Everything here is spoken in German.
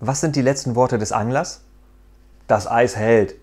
Was sind die letzten Worte des Anglers? Das Eis hält.